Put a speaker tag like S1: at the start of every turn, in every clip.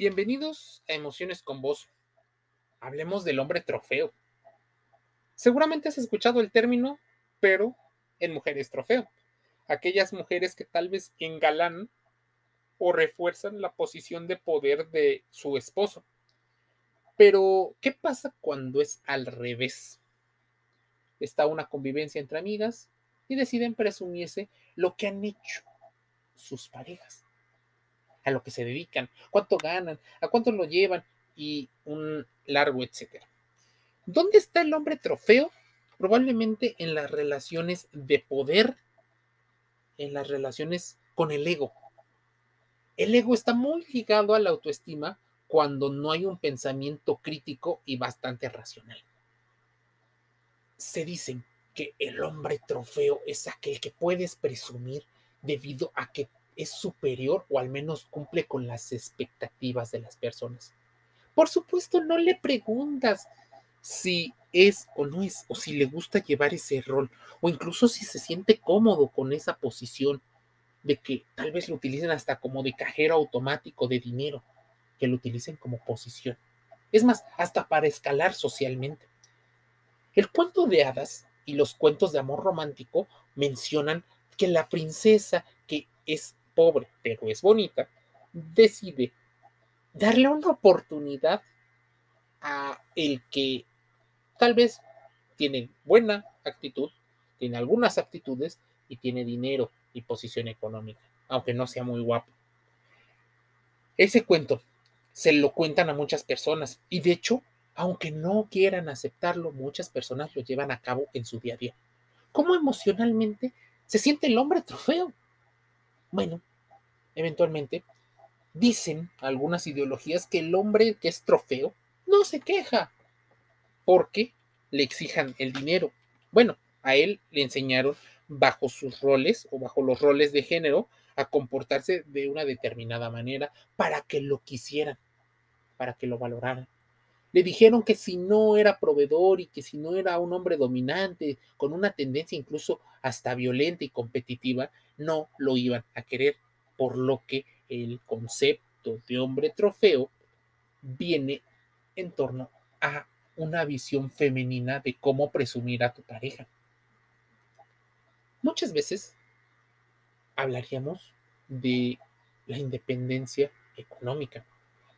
S1: Bienvenidos a Emociones con Vos. Hablemos del hombre trofeo. Seguramente has escuchado el término, pero en mujeres trofeo. Aquellas mujeres que tal vez engalanan o refuerzan la posición de poder de su esposo. Pero, ¿qué pasa cuando es al revés? Está una convivencia entre amigas y deciden presumirse lo que han hecho sus parejas a lo que se dedican, cuánto ganan, a cuánto lo llevan y un largo etcétera. ¿Dónde está el hombre trofeo? Probablemente en las relaciones de poder, en las relaciones con el ego. El ego está muy ligado a la autoestima cuando no hay un pensamiento crítico y bastante racional. Se dicen que el hombre trofeo es aquel que puedes presumir debido a que es superior o al menos cumple con las expectativas de las personas. Por supuesto, no le preguntas si es o no es, o si le gusta llevar ese rol, o incluso si se siente cómodo con esa posición de que tal vez lo utilicen hasta como de cajero automático de dinero, que lo utilicen como posición. Es más, hasta para escalar socialmente. El cuento de hadas y los cuentos de amor romántico mencionan que la princesa que es pobre, pero es bonita, decide darle una oportunidad a el que tal vez tiene buena actitud, tiene algunas actitudes y tiene dinero y posición económica, aunque no sea muy guapo. Ese cuento se lo cuentan a muchas personas y de hecho, aunque no quieran aceptarlo, muchas personas lo llevan a cabo en su día a día. ¿Cómo emocionalmente se siente el hombre trofeo? Bueno, eventualmente, dicen algunas ideologías que el hombre que es trofeo no se queja porque le exijan el dinero. Bueno, a él le enseñaron bajo sus roles o bajo los roles de género a comportarse de una determinada manera para que lo quisieran, para que lo valoraran. Le dijeron que si no era proveedor y que si no era un hombre dominante, con una tendencia incluso hasta violenta y competitiva, no lo iban a querer, por lo que el concepto de hombre trofeo viene en torno a una visión femenina de cómo presumir a tu pareja. Muchas veces hablaríamos de la independencia económica,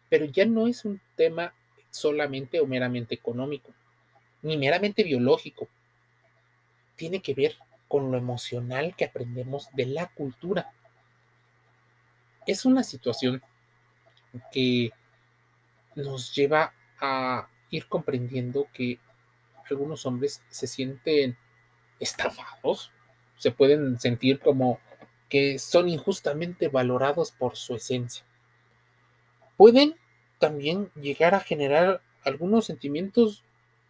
S1: pero ya no es un tema solamente o meramente económico, ni meramente biológico. Tiene que ver con lo emocional que aprendemos de la cultura. Es una situación que nos lleva a ir comprendiendo que algunos hombres se sienten estafados, se pueden sentir como que son injustamente valorados por su esencia. Pueden también llegar a generar algunos sentimientos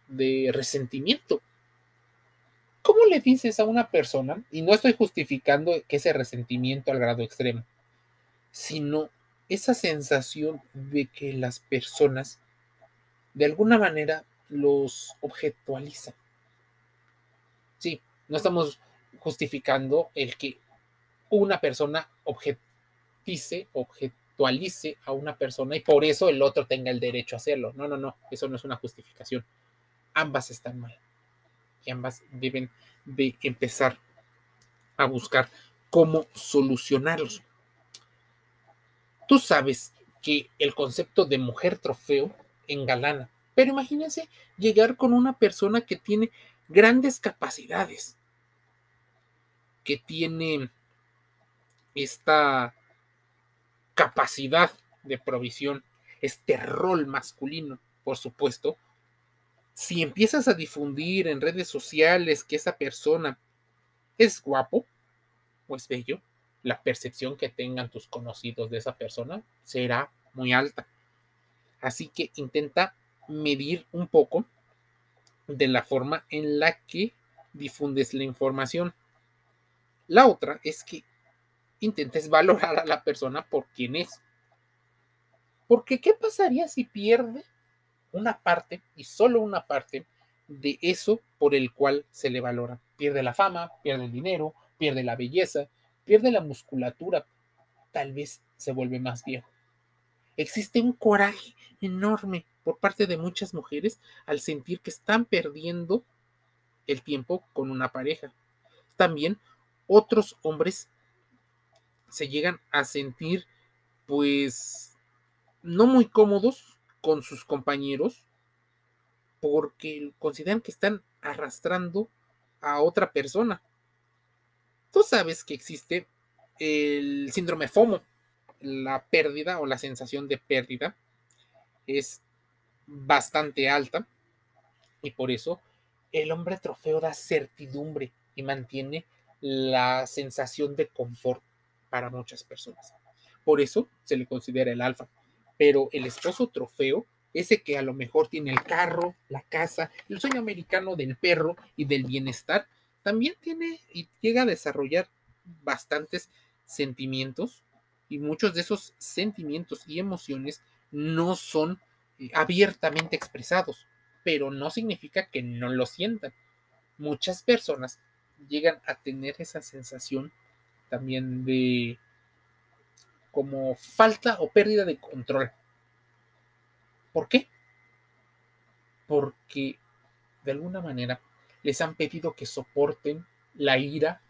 S1: de resentimiento. ¿Cómo le dices a una persona, y no estoy justificando que ese resentimiento al grado extremo, sino esa sensación de que las personas de alguna manera los objetualizan? Sí, no estamos justificando el que una persona objetice, objet actualice a una persona y por eso el otro tenga el derecho a hacerlo. No, no, no, eso no es una justificación. Ambas están mal y ambas deben de empezar a buscar cómo solucionarlos. Tú sabes que el concepto de mujer trofeo engalana, pero imagínense llegar con una persona que tiene grandes capacidades, que tiene esta capacidad de provisión, este rol masculino, por supuesto, si empiezas a difundir en redes sociales que esa persona es guapo o es bello, la percepción que tengan tus conocidos de esa persona será muy alta. Así que intenta medir un poco de la forma en la que difundes la información. La otra es que intentes valorar a la persona por quien es. Porque ¿qué pasaría si pierde una parte y solo una parte de eso por el cual se le valora? Pierde la fama, pierde el dinero, pierde la belleza, pierde la musculatura, tal vez se vuelve más viejo. Existe un coraje enorme por parte de muchas mujeres al sentir que están perdiendo el tiempo con una pareja. También otros hombres se llegan a sentir pues no muy cómodos con sus compañeros porque consideran que están arrastrando a otra persona. Tú sabes que existe el síndrome FOMO, la pérdida o la sensación de pérdida es bastante alta y por eso el hombre trofeo da certidumbre y mantiene la sensación de confort para muchas personas. Por eso se le considera el alfa. Pero el esposo trofeo, ese que a lo mejor tiene el carro, la casa, el sueño americano del perro y del bienestar, también tiene y llega a desarrollar bastantes sentimientos y muchos de esos sentimientos y emociones no son eh, abiertamente expresados, pero no significa que no lo sientan. Muchas personas llegan a tener esa sensación también de como falta o pérdida de control. ¿Por qué? Porque de alguna manera les han pedido que soporten la ira,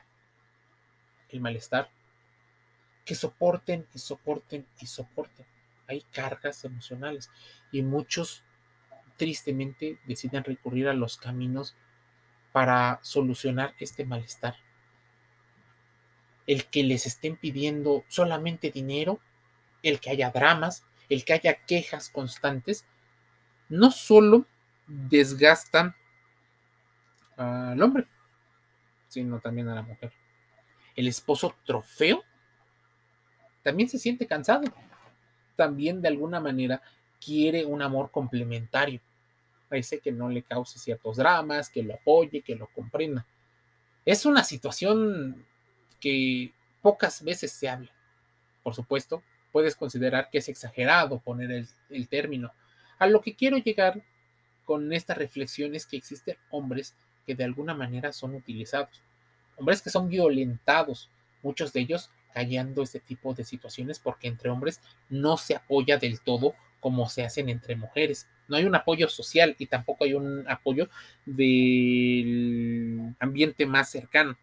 S1: el malestar, que soporten y soporten y soporten. Hay cargas emocionales y muchos tristemente deciden recurrir a los caminos para solucionar este malestar. El que les estén pidiendo solamente dinero, el que haya dramas, el que haya quejas constantes, no solo desgastan al hombre, sino también a la mujer. El esposo trofeo también se siente cansado. También de alguna manera quiere un amor complementario. Parece que no le cause ciertos dramas, que lo apoye, que lo comprenda. Es una situación que pocas veces se habla. Por supuesto, puedes considerar que es exagerado poner el, término. A lo que quiero llegar con esta reflexión es que existen hombres que de alguna manera son utilizados, hombres que son violentados, muchos de ellos callando este tipo de situaciones porque entre hombres no se apoya del todo como se hacen entre mujeres. No hay un apoyo social y tampoco hay un apoyo del ambiente más cercano.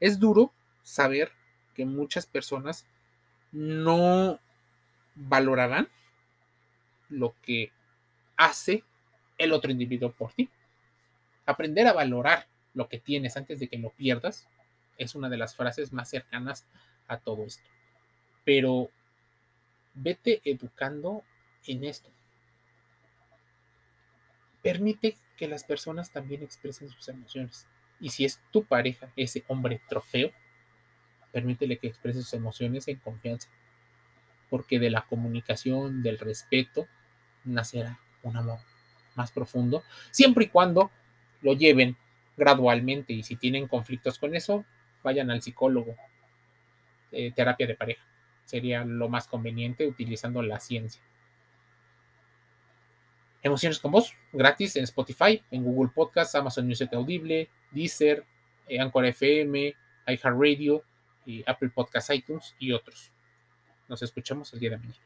S1: Es duro saber que muchas personas no valorarán lo que hace el otro individuo por ti. Aprender a valorar lo que tienes antes de que lo pierdas es una de las frases más cercanas a todo esto. Pero vete educando en esto. Permite que las personas también expresen sus emociones. Y si es tu pareja, ese hombre trofeo, permítele que exprese sus emociones en confianza. Porque de la comunicación, del respeto, nacerá un amor más profundo, siempre y cuando lo lleven gradualmente y si tienen conflictos con eso, vayan al psicólogo, eh, terapia de pareja. Sería lo más conveniente utilizando la ciencia. Emociones con voz, gratis en Spotify, en Google Podcast, Amazon Music Audible, Deezer, eh, Anchor FM, iHeartRadio, Apple Podcast iTunes y otros. Nos escuchamos el día de mañana.